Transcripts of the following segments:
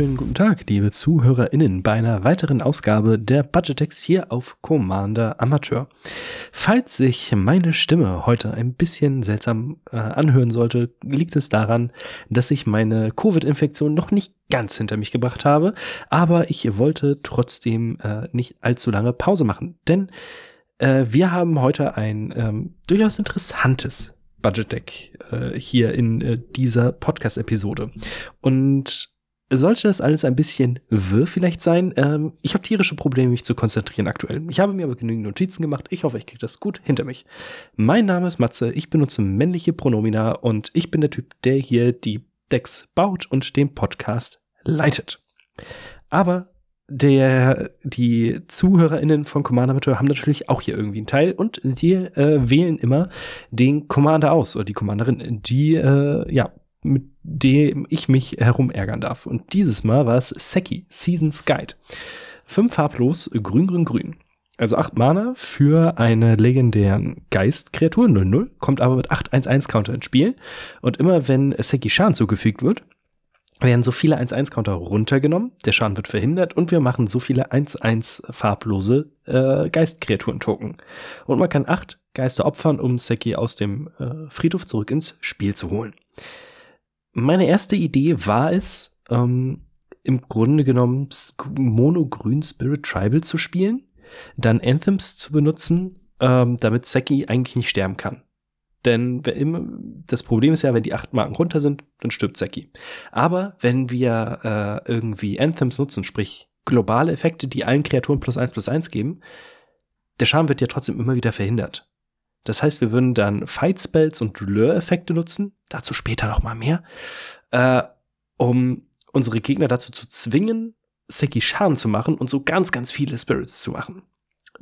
Wunderschönen guten Tag, liebe ZuhörerInnen, bei einer weiteren Ausgabe der Budgetex hier auf Commander Amateur. Falls sich meine Stimme heute ein bisschen seltsam äh, anhören sollte, liegt es daran, dass ich meine Covid-Infektion noch nicht ganz hinter mich gebracht habe, aber ich wollte trotzdem äh, nicht allzu lange Pause machen, denn äh, wir haben heute ein ähm, durchaus interessantes Budget Deck äh, hier in äh, dieser Podcast-Episode. Und sollte das alles ein bisschen wirr vielleicht sein, ähm, ich habe tierische Probleme, mich zu konzentrieren aktuell. Ich habe mir aber genügend Notizen gemacht. Ich hoffe, ich kriege das gut hinter mich. Mein Name ist Matze, ich benutze männliche Pronomina und ich bin der Typ, der hier die Decks baut und den Podcast leitet. Aber der, die ZuhörerInnen von Commander Amateur haben natürlich auch hier irgendwie einen Teil und die äh, wählen immer den Commander aus oder die Commanderin, die, äh, ja, mit dem ich mich herumärgern darf. Und dieses Mal war es Seki, Seasons Guide. Fünf farblos, grün, grün, grün. Also acht Mana für eine legendären Geistkreatur, 0-0, kommt aber mit 8-1-1-Counter ins Spiel. Und immer wenn Seki Schaden zugefügt wird, werden so viele 1-1-Counter runtergenommen, der Schaden wird verhindert und wir machen so viele 1-1 farblose äh, Geistkreaturen-Token. Und man kann acht Geister opfern, um Seki aus dem äh, Friedhof zurück ins Spiel zu holen. Meine erste Idee war es, ähm, im Grunde genommen Mono-Grün Spirit Tribal zu spielen, dann Anthems zu benutzen, ähm, damit Seki eigentlich nicht sterben kann. Denn das Problem ist ja, wenn die acht Marken runter sind, dann stirbt Seki. Aber wenn wir äh, irgendwie Anthems nutzen, sprich globale Effekte, die allen Kreaturen plus eins plus eins geben, der Schaden wird ja trotzdem immer wieder verhindert. Das heißt, wir würden dann Fight Spells und Lure-Effekte nutzen, dazu später noch mal mehr, äh, um unsere Gegner dazu zu zwingen, Seki Schaden zu machen und so ganz, ganz viele Spirits zu machen.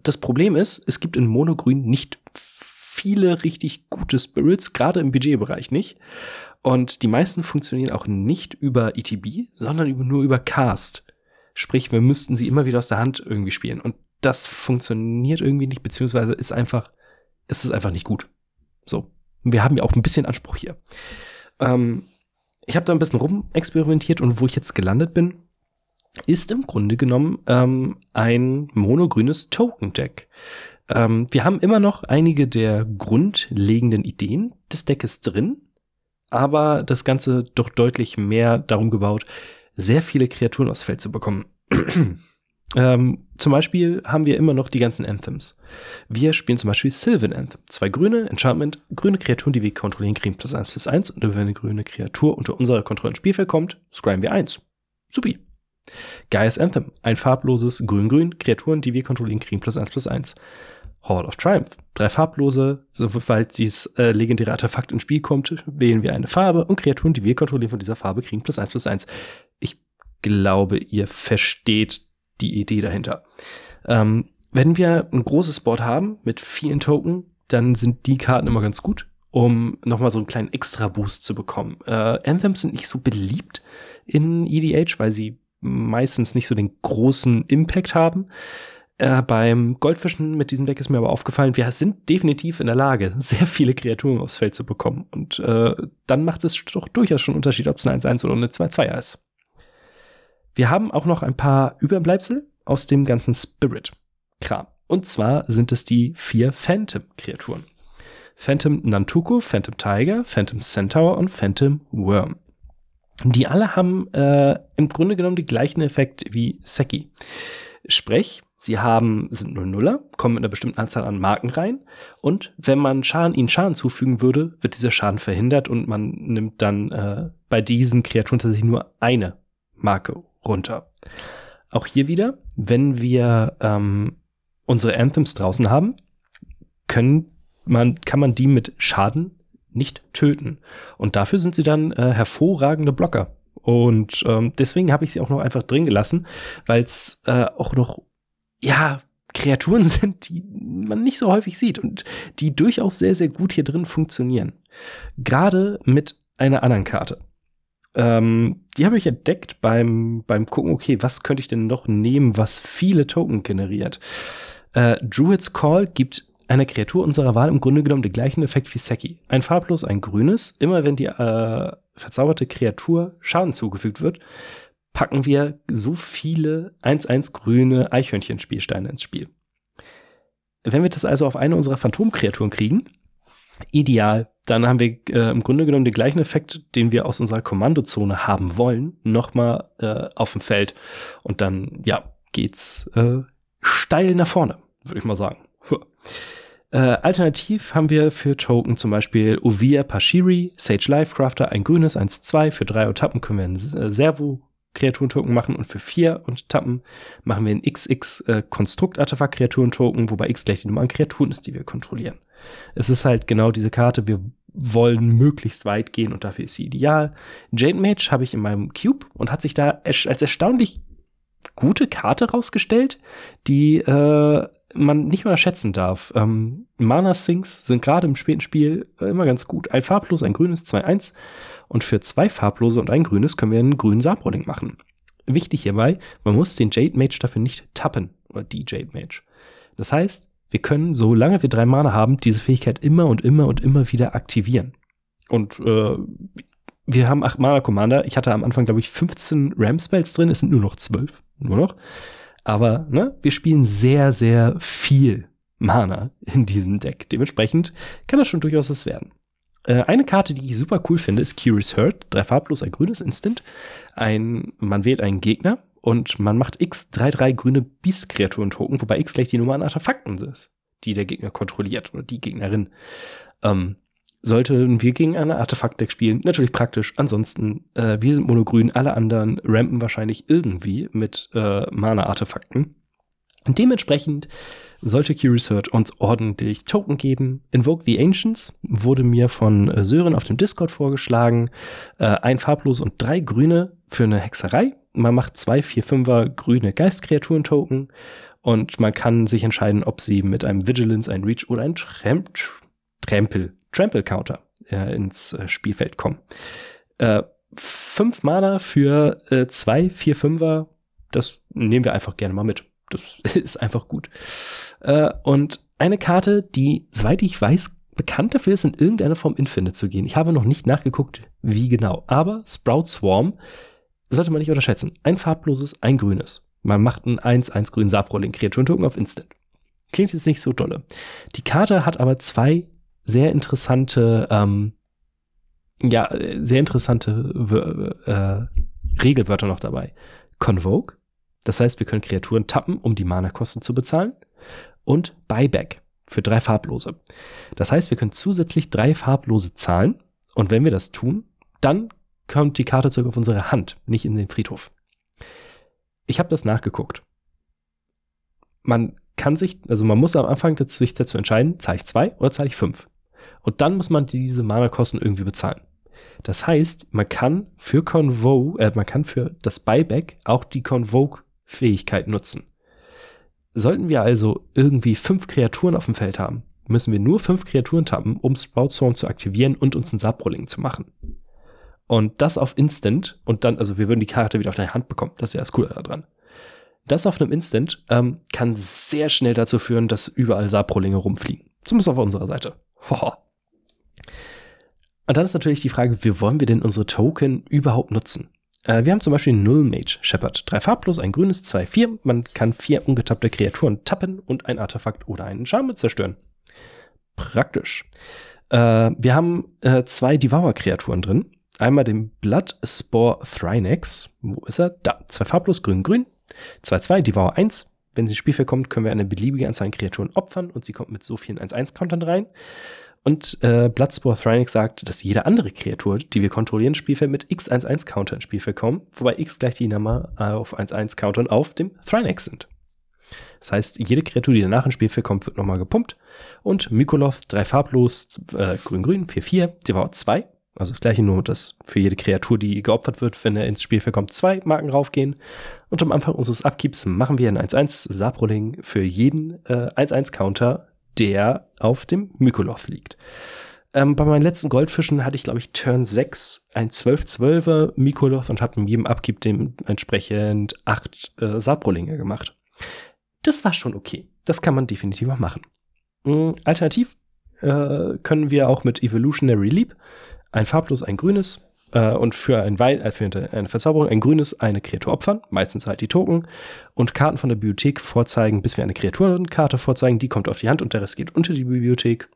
Das Problem ist, es gibt in Monogrün nicht viele richtig gute Spirits, gerade im Budgetbereich nicht. Und die meisten funktionieren auch nicht über ETB, sondern nur über Cast. Sprich, wir müssten sie immer wieder aus der Hand irgendwie spielen. Und das funktioniert irgendwie nicht, beziehungsweise ist einfach, ist es einfach nicht gut. So. Wir haben ja auch ein bisschen Anspruch hier. Ähm, ich habe da ein bisschen rumexperimentiert und wo ich jetzt gelandet bin, ist im Grunde genommen ähm, ein monogrünes Token-Deck. Ähm, wir haben immer noch einige der grundlegenden Ideen des Deckes drin, aber das Ganze doch deutlich mehr darum gebaut, sehr viele Kreaturen aufs Feld zu bekommen. ähm, zum Beispiel haben wir immer noch die ganzen Anthems. Wir spielen zum Beispiel Sylvan Anthem. Zwei grüne, Enchantment, grüne Kreaturen, die wir kontrollieren, kriegen plus eins plus eins. Und wenn eine grüne Kreatur unter unserer Kontrolle ins Spielfeld kommt, scryen wir eins. Supi. Gaia's Anthem. Ein farbloses Grün-Grün. Kreaturen, die wir kontrollieren, kriegen plus eins plus eins. Hall of Triumph. Drei farblose, sobald dieses äh, legendäre Artefakt ins Spiel kommt, wählen wir eine Farbe und Kreaturen, die wir kontrollieren von dieser Farbe, kriegen plus eins plus eins. Ich glaube, ihr versteht die Idee dahinter. Ähm, wenn wir ein großes Board haben mit vielen Token, dann sind die Karten immer ganz gut, um nochmal so einen kleinen Extra-Boost zu bekommen. Äh, Anthems sind nicht so beliebt in EDH, weil sie meistens nicht so den großen Impact haben. Äh, beim Goldfischen mit diesem Deck ist mir aber aufgefallen, wir sind definitiv in der Lage, sehr viele Kreaturen aufs Feld zu bekommen. Und äh, dann macht es doch durchaus schon Unterschied, ob es eine 1-1 oder eine 2-2 ist. Wir haben auch noch ein paar Überbleibsel aus dem ganzen Spirit-Kram. Und zwar sind es die vier Phantom-Kreaturen. Phantom Nantuko, Phantom Tiger, Phantom Centaur und Phantom Worm. Die alle haben äh, im Grunde genommen die gleichen Effekt wie Seki. Sprech, Sie haben, sind 0-0er, kommen mit einer bestimmten Anzahl an Marken rein. Und wenn man Schaden, ihnen Schaden zufügen würde, wird dieser Schaden verhindert und man nimmt dann äh, bei diesen Kreaturen tatsächlich nur eine Marke runter. Auch hier wieder, wenn wir ähm, unsere Anthems draußen haben, können man, kann man die mit Schaden nicht töten. Und dafür sind sie dann äh, hervorragende Blocker Und ähm, deswegen habe ich sie auch noch einfach drin gelassen, weil es äh, auch noch, ja, Kreaturen sind, die man nicht so häufig sieht und die durchaus sehr, sehr gut hier drin funktionieren. Gerade mit einer anderen Karte. Ähm, die habe ich entdeckt beim, beim Gucken, okay, was könnte ich denn noch nehmen, was viele Token generiert. Äh, Druid's Call gibt einer Kreatur unserer Wahl im Grunde genommen den gleichen Effekt wie Seki. Ein farblos, ein grünes. Immer wenn die äh, verzauberte Kreatur Schaden zugefügt wird, packen wir so viele 1-1 grüne Eichhörnchen-Spielsteine ins Spiel. Wenn wir das also auf eine unserer Phantomkreaturen kriegen, ideal, dann haben wir äh, im Grunde genommen den gleichen Effekt, den wir aus unserer Kommandozone haben wollen, nochmal äh, auf dem Feld. Und dann, ja, geht's äh, steil nach vorne, würde ich mal sagen. Äh, alternativ haben wir für Token zum Beispiel Ovia Pashiri, Sage Lifecrafter, ein grünes 1-2. Für drei Tappen können wir ein äh, Servo Kreaturentoken machen und für vier und Tappen machen wir ein XX äh, wobei X gleich die Nummer an Kreaturen ist, die wir kontrollieren. Es ist halt genau diese Karte, wir wollen möglichst weit gehen und dafür ist sie ideal. Jade Mage habe ich in meinem Cube und hat sich da als erstaunlich gute Karte rausgestellt, die äh, man nicht unterschätzen darf. Ähm, Mana Sinks sind gerade im späten Spiel äh, immer ganz gut. Ein farblos, ein grünes, 2-1. Und für zwei farblose und ein grünes können wir einen grünen Sabrolling machen. Wichtig hierbei, man muss den Jade Mage dafür nicht tappen. Oder die Jade Mage. Das heißt, wir können, solange wir drei Mana haben, diese Fähigkeit immer und immer und immer wieder aktivieren. Und äh, wir haben acht Mana Commander. Ich hatte am Anfang, glaube ich, 15 Ram-Spells drin. Es sind nur noch zwölf. Nur noch. Aber ne, wir spielen sehr, sehr viel Mana in diesem Deck. Dementsprechend kann das schon durchaus was werden. Äh, eine Karte, die ich super cool finde, ist Curious Hurt. Drei farblos, ein grünes Instant. Ein, man wählt einen Gegner und man macht X 3-3 grüne Beast-Kreaturen-Token, wobei X gleich die Nummer an Artefakten ist, die der Gegner kontrolliert oder die Gegnerin. Ähm, sollten wir gegen eine Artefaktdeck spielen, natürlich praktisch. Ansonsten, äh, wir sind monogrün, alle anderen rampen wahrscheinlich irgendwie mit äh, Mana-Artefakten. Dementsprechend sollte Hurt uns ordentlich Token geben. Invoke the Ancients wurde mir von äh, Sören auf dem Discord vorgeschlagen. Äh, ein farblos und drei grüne für eine Hexerei. Man macht zwei, vier, fünfer grüne Geistkreaturen-Token und man kann sich entscheiden, ob sie mit einem Vigilance, ein Reach oder ein Tramp Trampel Trample Counter äh, ins äh, Spielfeld kommen. Äh, fünf Mana für äh, zwei, vier, fünfer, das nehmen wir einfach gerne mal mit. Das ist einfach gut. Äh, und eine Karte, die, soweit ich weiß, bekannt dafür ist, in irgendeiner Form Infinite zu gehen. Ich habe noch nicht nachgeguckt, wie genau. Aber Sprout Swarm sollte man nicht unterschätzen. Ein farbloses, ein grünes. Man macht ein 1-1 grün Sabrolling Kreaturen-Token auf Instant. Klingt jetzt nicht so dolle. Die Karte hat aber zwei sehr interessante, ähm, ja, sehr interessante äh, Regelwörter noch dabei. Convoke, das heißt, wir können Kreaturen tappen, um die Mana-Kosten zu bezahlen. Und Buyback für drei farblose. Das heißt, wir können zusätzlich drei farblose zahlen. Und wenn wir das tun, dann kommt die Karte zurück auf unsere Hand, nicht in den Friedhof. Ich habe das nachgeguckt. Man kann sich, also man muss am Anfang dazu, sich dazu entscheiden, zahle ich zwei oder zahle ich fünf. Und dann muss man diese Mana-Kosten irgendwie bezahlen. Das heißt, man kann für Convoke, äh, man kann für das Buyback auch die Convoke-Fähigkeit nutzen. Sollten wir also irgendwie fünf Kreaturen auf dem Feld haben, müssen wir nur fünf Kreaturen tappen, um Sprout Swarm zu aktivieren und uns ein Sabrolling zu machen. Und das auf Instant und dann, also wir würden die Karte wieder auf der Hand bekommen. Das ist ja das Coole daran. Das auf einem Instant ähm, kann sehr schnell dazu führen, dass überall Sabrollinge rumfliegen. Zumindest auf unserer Seite. Hoho. Und dann ist natürlich die Frage, wie wollen wir denn unsere Token überhaupt nutzen? Äh, wir haben zum Beispiel Null Mage Shepherd. Drei farblos, ein grünes, zwei, vier. Man kann vier ungetappte Kreaturen tappen und ein Artefakt oder einen Charme zerstören. Praktisch. Äh, wir haben äh, zwei Devour-Kreaturen drin. Einmal den Blood Spore Thrynex. Wo ist er? Da. Zwei farblos, grün, grün. 2-2, Devour 1. Wenn sie ins Spielfeld kommt, können wir eine beliebige Anzahl an Kreaturen opfern und sie kommt mit so vielen 1-1-Countern rein. Und äh, Bloodspore Thrynic sagt, dass jede andere Kreatur, die wir kontrollieren, Spielfeld mit X11-Counter ins Spielfeld kommen, wobei X gleich die Nummer äh, auf 1-1-Countern auf dem Thrynic sind. Das heißt, jede Kreatur, die danach ins Spielfeld kommt, wird nochmal gepumpt. Und Mykoloth, drei farblos, äh, grün-grün, 4-4, Devour 2. Also das gleiche nur, dass für jede Kreatur, die geopfert wird, wenn er ins Spielfeld kommt, zwei Marken raufgehen. Und am Anfang unseres Upkeeps machen wir ein 1-1 Saproling für jeden äh, 1-1-Counter, der auf dem Mykolov liegt. Ähm, bei meinen letzten Goldfischen hatte ich, glaube ich, Turn 6 ein 12-12er Mykolov und habe in jedem Upkeep dementsprechend acht äh, Saprolinge gemacht. Das war schon okay. Das kann man definitiv auch machen. Mhm, alternativ äh, können wir auch mit Evolutionary Leap ein farblos, ein grünes äh, und für, ein Wei äh, für eine Verzauberung ein grünes eine Kreatur opfern, meistens halt die Token, und Karten von der Bibliothek vorzeigen, bis wir eine Kreaturenkarte vorzeigen, die kommt auf die Hand und der Rest geht unter die Bibliothek.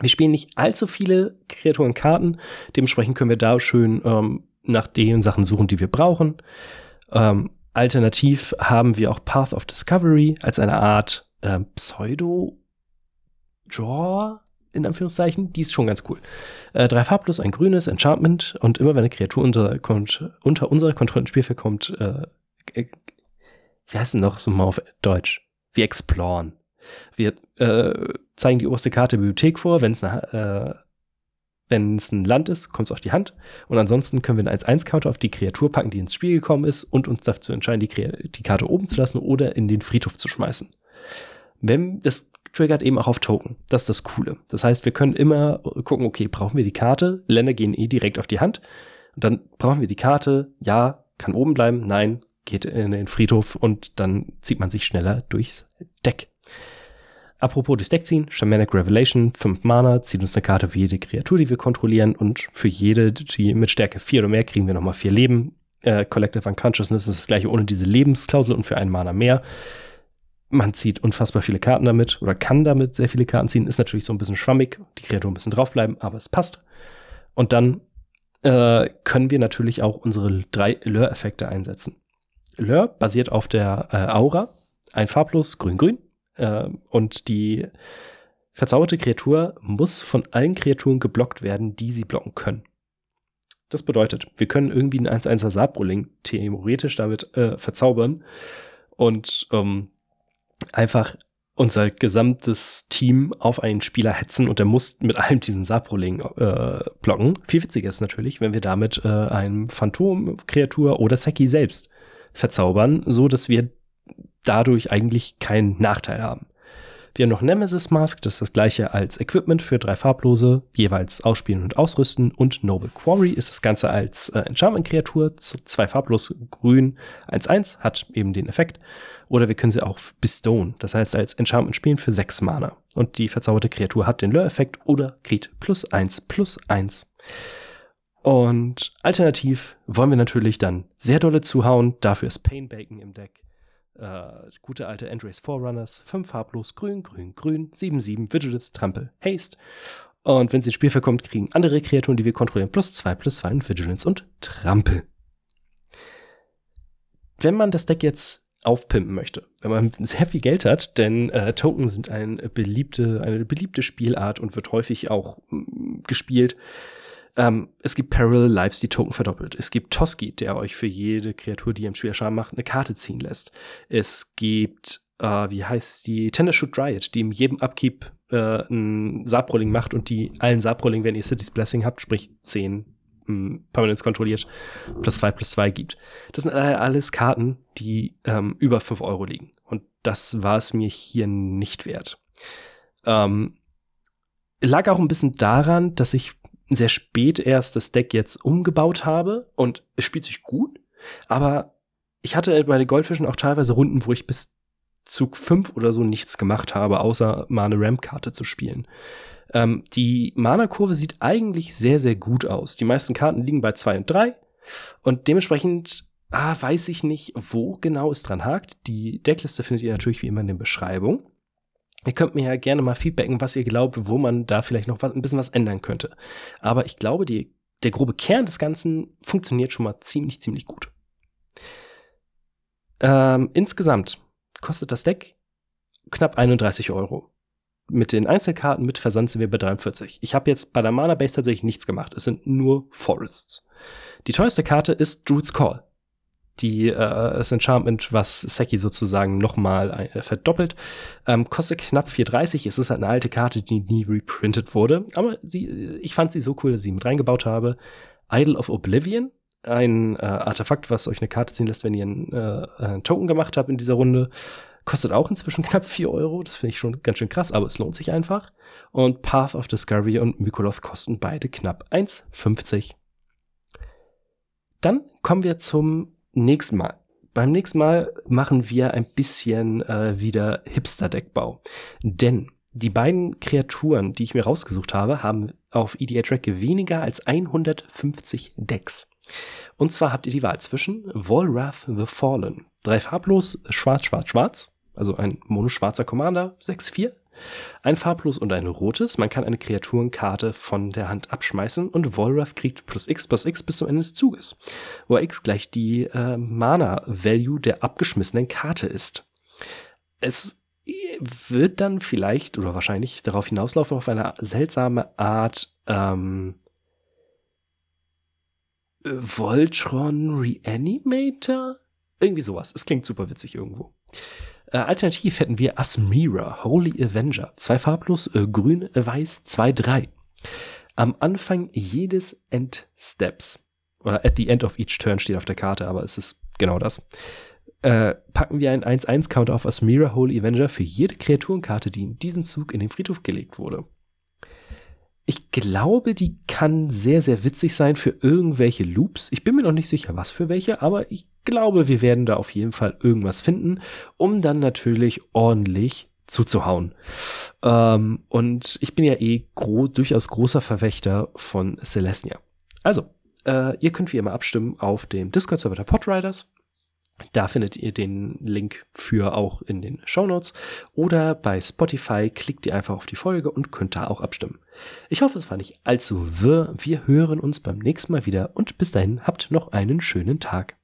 Wir spielen nicht allzu viele Kreaturenkarten, dementsprechend können wir da schön ähm, nach den Sachen suchen, die wir brauchen. Ähm, alternativ haben wir auch Path of Discovery als eine Art äh, Pseudo-Draw, in Anführungszeichen. Die ist schon ganz cool. Äh, drei farblos, ein grünes, Enchantment und immer wenn eine Kreatur unter, kommt, unter unserer Kontrolle ins Spielfeld kommt, äh, äh, wie heißt denn noch so mal auf Deutsch? Wir exploren. Wir äh, zeigen die oberste Karte der Bibliothek vor. Wenn es äh, wenn es ein Land ist, kommt es auf die Hand. Und ansonsten können wir einen 1-1-Counter auf die Kreatur packen, die ins Spiel gekommen ist und uns dazu entscheiden, die, die Karte oben zu lassen oder in den Friedhof zu schmeißen. Wenn das triggert eben auch auf Token. Das ist das Coole. Das heißt, wir können immer gucken, okay, brauchen wir die Karte? Länder gehen eh direkt auf die Hand. Und dann brauchen wir die Karte. Ja, kann oben bleiben. Nein, geht in den Friedhof und dann zieht man sich schneller durchs Deck. Apropos das Deck ziehen, Shamanic Revelation, 5 Mana, zieht uns eine Karte für jede Kreatur, die wir kontrollieren und für jede, die mit Stärke 4 oder mehr, kriegen wir nochmal 4 Leben. Äh, Collective Unconsciousness ist das gleiche ohne diese Lebensklausel und für einen Mana mehr. Man zieht unfassbar viele Karten damit oder kann damit sehr viele Karten ziehen. Ist natürlich so ein bisschen schwammig, die Kreatur ein bisschen draufbleiben, aber es passt. Und dann äh, können wir natürlich auch unsere drei Lure-Effekte einsetzen. Lure basiert auf der äh, Aura, ein farblos grün-grün äh, und die verzauberte Kreatur muss von allen Kreaturen geblockt werden, die sie blocken können. Das bedeutet, wir können irgendwie einen 1-1er Sabroling theoretisch damit äh, verzaubern und ähm, einfach unser gesamtes Team auf einen Spieler hetzen und der muss mit allem diesen Sabroling äh, blocken. Viel witziger ist natürlich, wenn wir damit äh, einem Phantom, Kreatur oder Seki selbst verzaubern, so dass wir dadurch eigentlich keinen Nachteil haben. Wir haben noch Nemesis Mask, das ist das gleiche als Equipment für drei farblose, jeweils ausspielen und ausrüsten. Und Noble Quarry ist das Ganze als äh, Enchantment-Kreatur, zwei farblos grün, 1-1, hat eben den Effekt. Oder wir können sie auch bestowen, das heißt als Enchantment spielen für sechs Mana. Und die verzauberte Kreatur hat den Lure-Effekt oder kriegt plus eins plus eins. Und alternativ wollen wir natürlich dann sehr dolle zuhauen, dafür ist Pain Bacon im Deck. Äh, gute alte Andres Forerunners, 5 farblos, grün, grün, grün, 7, 7, Vigilance, Trampel, Haste. Und wenn sie ins Spiel verkommt, kriegen andere Kreaturen, die wir kontrollieren, plus 2, plus 2 und Vigilance und Trampel. Wenn man das Deck jetzt aufpimpen möchte, wenn man sehr viel Geld hat, denn äh, Token sind ein beliebte, eine beliebte Spielart und wird häufig auch mm, gespielt, ähm, es gibt Parallel Lives, die Token verdoppelt. Es gibt Toski, der euch für jede Kreatur, die im Spiel Schaden macht, eine Karte ziehen lässt. Es gibt, äh, wie heißt die, Tendershoot Riot, die in jedem Upkeep äh, ein Sabrolling macht und die allen Sabrolling, wenn ihr City's Blessing habt, sprich 10 hm, Permanence kontrolliert, plus 2 plus 2 gibt. Das sind alles Karten, die ähm, über 5 Euro liegen. Und das war es mir hier nicht wert. Ähm, lag auch ein bisschen daran, dass ich sehr spät erst das Deck jetzt umgebaut habe und es spielt sich gut, aber ich hatte bei den Goldfischen auch teilweise Runden, wo ich bis Zug 5 oder so nichts gemacht habe, außer mal eine Ramp-Karte zu spielen. Ähm, die Mana-Kurve sieht eigentlich sehr, sehr gut aus. Die meisten Karten liegen bei 2 und 3 und dementsprechend ah, weiß ich nicht, wo genau es dran hakt. Die Deckliste findet ihr natürlich wie immer in der Beschreibung. Ihr könnt mir ja gerne mal feedbacken, was ihr glaubt, wo man da vielleicht noch was, ein bisschen was ändern könnte. Aber ich glaube, die, der grobe Kern des Ganzen funktioniert schon mal ziemlich, ziemlich gut. Ähm, insgesamt kostet das Deck knapp 31 Euro. Mit den Einzelkarten, mit Versand sind wir bei 43. Ich habe jetzt bei der Mana Base tatsächlich nichts gemacht. Es sind nur Forests. Die teuerste Karte ist Druid's Call. Die, äh, das Enchantment, was Seki sozusagen nochmal äh, verdoppelt. Ähm, kostet knapp 4,30. Es ist halt eine alte Karte, die nie reprintet wurde. Aber sie, ich fand sie so cool, dass ich sie mit reingebaut habe. Idol of Oblivion. Ein äh, Artefakt, was euch eine Karte ziehen lässt, wenn ihr einen, äh, einen Token gemacht habt in dieser Runde. Kostet auch inzwischen knapp 4 Euro. Das finde ich schon ganz schön krass, aber es lohnt sich einfach. Und Path of Discovery und Mykoloth kosten beide knapp 1,50. Dann kommen wir zum nächsten Mal. Beim nächsten Mal machen wir ein bisschen äh, wieder Hipster-Deckbau. Denn die beiden Kreaturen, die ich mir rausgesucht habe, haben auf EDA Track weniger als 150 Decks. Und zwar habt ihr die Wahl zwischen Volrath the Fallen, drei farblos, schwarz, schwarz, schwarz, also ein monoschwarzer Commander, 6-4, ein farblos und ein rotes. Man kann eine Kreaturenkarte von der Hand abschmeißen und Volrath kriegt plus X plus X bis zum Ende des Zuges, wo X gleich die äh, Mana-Value der abgeschmissenen Karte ist. Es wird dann vielleicht oder wahrscheinlich darauf hinauslaufen auf eine seltsame Art ähm, Voltron Reanimator? Irgendwie sowas. Es klingt super witzig irgendwo. Äh, alternativ hätten wir Asmira, Holy Avenger. Zwei farblos, äh, grün, weiß, zwei, drei. Am Anfang jedes Endsteps, oder at the end of each turn steht auf der Karte, aber es ist genau das, äh, packen wir einen 1-1-Counter auf Asmira Holy Avenger für jede Kreaturenkarte, die in diesem Zug in den Friedhof gelegt wurde. Ich glaube, die kann sehr, sehr witzig sein für irgendwelche Loops. Ich bin mir noch nicht sicher, was für welche, aber ich glaube, wir werden da auf jeden Fall irgendwas finden, um dann natürlich ordentlich zuzuhauen. Ähm, und ich bin ja eh gro durchaus großer Verwächter von Celestia. Also, äh, ihr könnt wie immer abstimmen auf dem Discord-Server der Podriders. Da findet ihr den Link für auch in den Show Notes oder bei Spotify klickt ihr einfach auf die Folge und könnt da auch abstimmen. Ich hoffe, es war nicht allzu wirr. Wir hören uns beim nächsten Mal wieder und bis dahin habt noch einen schönen Tag.